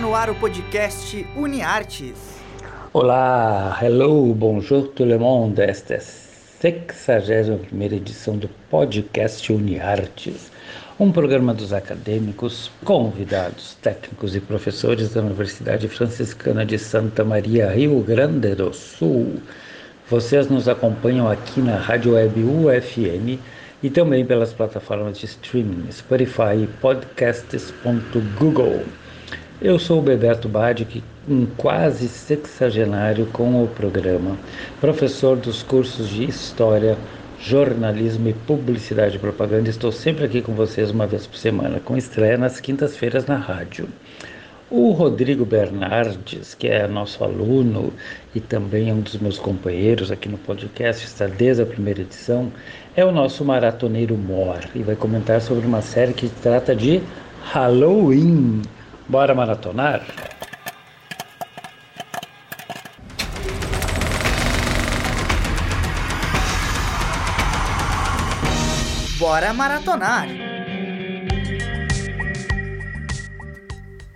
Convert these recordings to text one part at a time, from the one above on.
No ar o podcast UniArtes. Olá, hello, bonjour tout le monde. Esta é a 61 edição do podcast UniArtes, um programa dos acadêmicos, convidados, técnicos e professores da Universidade Franciscana de Santa Maria, Rio Grande do Sul. Vocês nos acompanham aqui na Rádio Web UFM e também pelas plataformas de streaming Spotify e podcasts.google. Eu sou o Bebeto Badic, um quase sexagenário com o programa, professor dos cursos de História, Jornalismo e Publicidade e Propaganda. Estou sempre aqui com vocês uma vez por semana, com estreia nas quintas-feiras na rádio. O Rodrigo Bernardes, que é nosso aluno e também é um dos meus companheiros aqui no podcast, está desde a primeira edição, é o nosso maratoneiro Mor e vai comentar sobre uma série que trata de Halloween. Bora maratonar? Bora maratonar!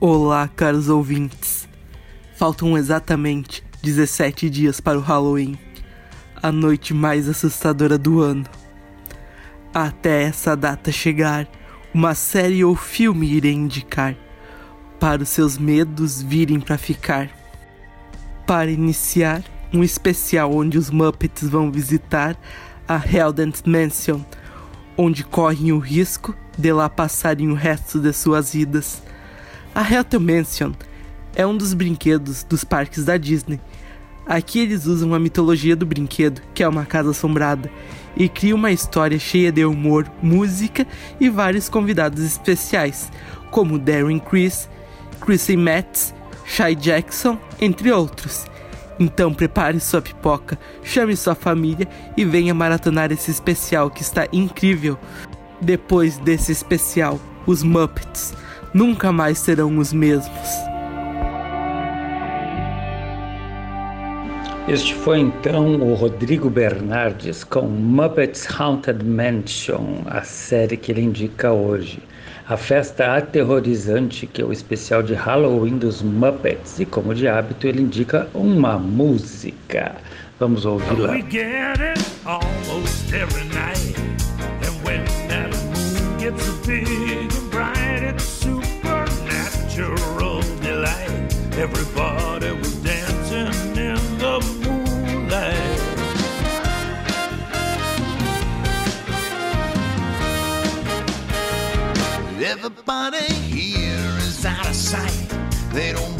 Olá, caros ouvintes. Faltam exatamente 17 dias para o Halloween, a noite mais assustadora do ano. Até essa data chegar, uma série ou filme irei indicar, para os seus medos virem para ficar. Para iniciar, um especial onde os Muppets vão visitar a Heldens Mansion, onde correm o risco de lá passarem o resto de suas vidas a Haunted Mansion é um dos brinquedos dos parques da Disney. Aqui eles usam a mitologia do brinquedo, que é uma casa assombrada, e criam uma história cheia de humor, música e vários convidados especiais, como Darren Criss, Chrissy Metz, Shai Jackson, entre outros. Então prepare sua pipoca, chame sua família e venha maratonar esse especial que está incrível. Depois desse especial, os Muppets nunca mais serão os mesmos. Este foi então o Rodrigo Bernardes com Muppets Haunted Mansion, a série que ele indica hoje. A festa aterrorizante que é o especial de Halloween dos Muppets e como de hábito ele indica uma música. Vamos ouvi-la. Everybody sight. They don't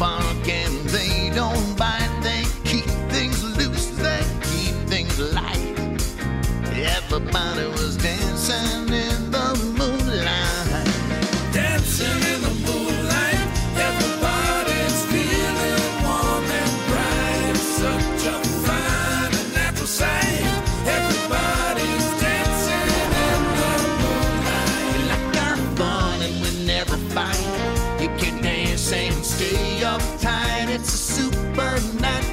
supernatural.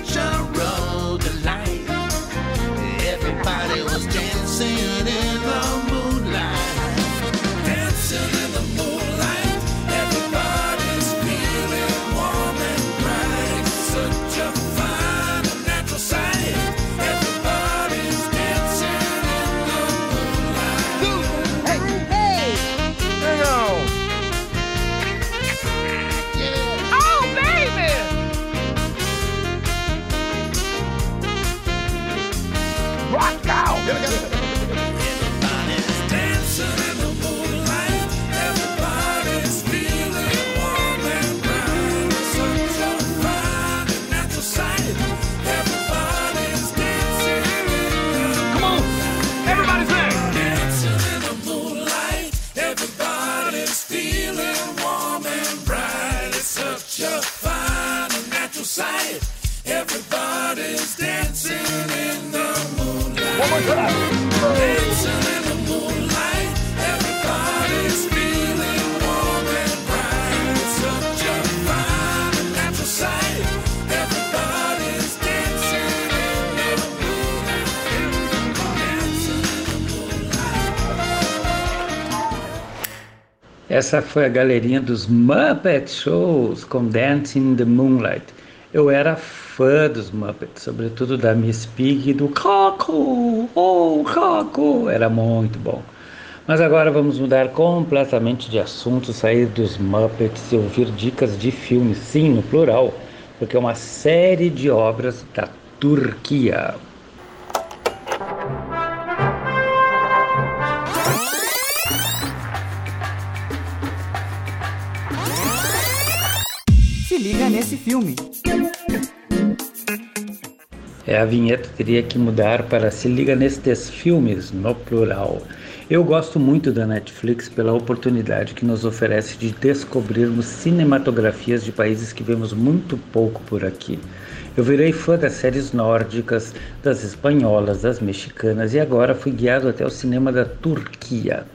Essa foi a galerinha dos Muppet Shows com Dancing in the Moonlight. Eu era fã dos Muppets, sobretudo da Miss Pig e do Coco, oh Coco, era muito bom. Mas agora vamos mudar completamente de assunto, sair dos Muppets e ouvir dicas de filmes, sim, no plural, porque é uma série de obras da Turquia. Filme. É, a vinheta teria que mudar para se liga nestes filmes, no plural. Eu gosto muito da Netflix pela oportunidade que nos oferece de descobrirmos cinematografias de países que vemos muito pouco por aqui. Eu virei fã das séries nórdicas, das espanholas, das mexicanas e agora fui guiado até o cinema da Turquia.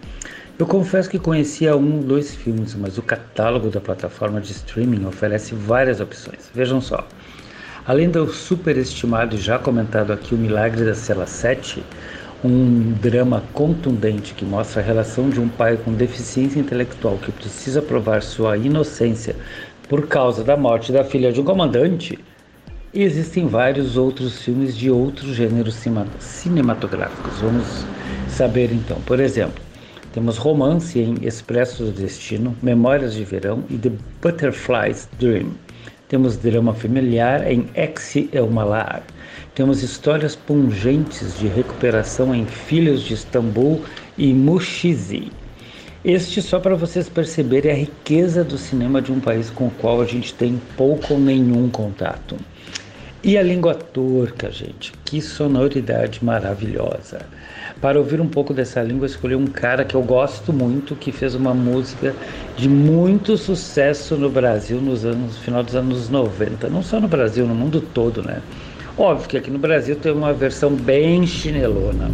Eu confesso que conhecia um ou dois filmes, mas o catálogo da plataforma de streaming oferece várias opções. Vejam só. Além do superestimado e já comentado aqui O Milagre da Cela 7, um drama contundente que mostra a relação de um pai com deficiência intelectual que precisa provar sua inocência por causa da morte da filha de um comandante. E existem vários outros filmes de outros gêneros cinematográficos. Vamos saber então. Por exemplo, temos romance em Expresso do Destino, Memórias de Verão e The Butterfly's Dream. Temos drama familiar em Ex El Malar. Temos histórias pungentes de recuperação em Filhos de Istambul e Mushizi. Este só para vocês perceberem a riqueza do cinema de um país com o qual a gente tem pouco ou nenhum contato. E a língua turca, gente, que sonoridade maravilhosa. Para ouvir um pouco dessa língua, escolhi um cara que eu gosto muito, que fez uma música de muito sucesso no Brasil nos anos, no final dos anos 90. Não só no Brasil, no mundo todo, né? Óbvio que aqui no Brasil tem uma versão bem chinelona.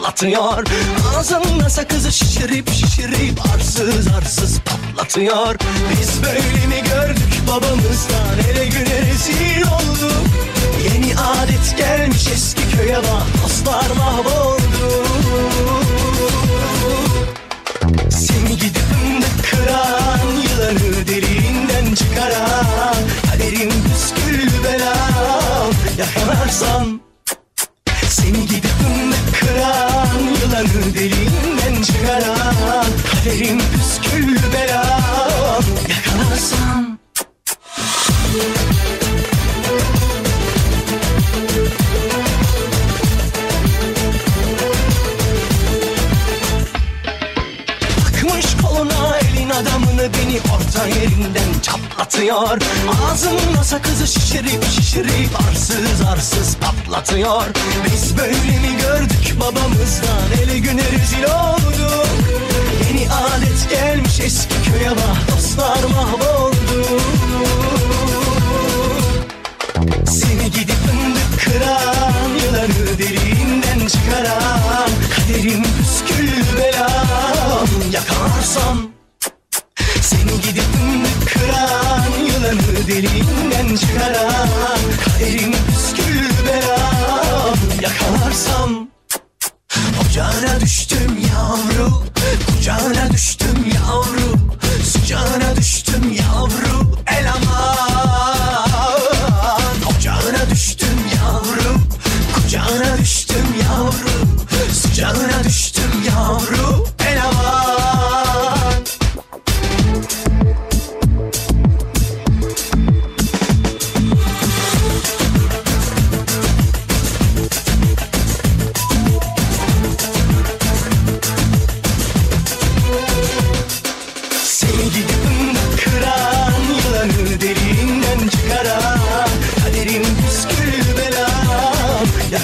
Yerinden çatlatıyor Ağzında sakızı şişirip şişirip arsız arsız patlatıyor. Biz böyle mi gördük babamızdan ele güne rezil olduk. Yeni adet gelmiş eski köye bak dostlar mahvoldu. Seni gidip kıran yılanı deliğinden çıkaran Kaderim püsküllü belam yakalarsan orta yerinden çatlatıyor. Ağzımda sakızı şişirip şişirip arsız arsız patlatıyor. Biz böyle mi gördük babamızdan? Ele güne rezil olduk. Yeni adet gelmiş eski köye bak dostlar mahvoldu Yakalarsam Ocağına düştüm yavru Kucağına düştüm yavru Sıcağına düştüm yavru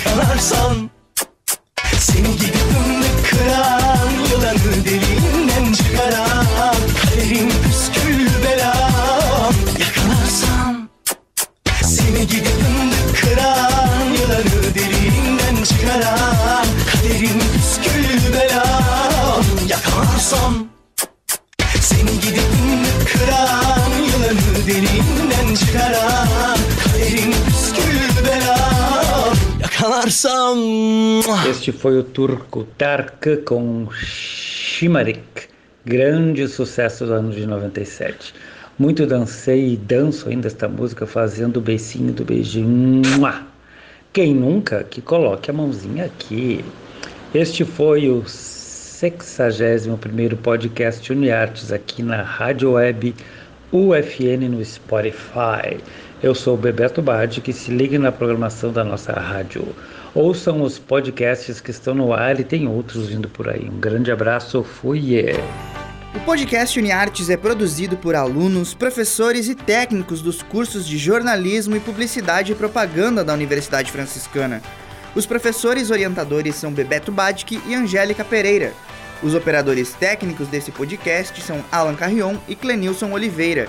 yakalarsan Seni gidip ümmet kıran Yılanı deliğinden çıkaran Kaderin püsküllü belam Yakalarsan Seni gidip ümmet kıran Yılanı deliğinden çıkaran Kaderin püsküllü belam Yakalarsan Seni gidip ümmet kıran Yılanı deliğinden çıkaran kısa. Este foi o turco Tark com Shimarik, grande sucesso do ano de 97. Muito dancei e danço ainda esta música fazendo o beicinho do beijinho. Quem nunca que coloque a mãozinha aqui. Este foi o 61º podcast Uniartes aqui na Rádio Web UFN no Spotify. Eu sou o Bebeto Bade, que se ligue na programação da nossa rádio. Ouçam os podcasts que estão no ar e tem outros vindo por aí. Um grande abraço, fui! O podcast UniArtes é produzido por alunos, professores e técnicos dos cursos de jornalismo e publicidade e propaganda da Universidade Franciscana. Os professores orientadores são Bebeto Badic e Angélica Pereira. Os operadores técnicos desse podcast são Alan Carrion e Clenilson Oliveira,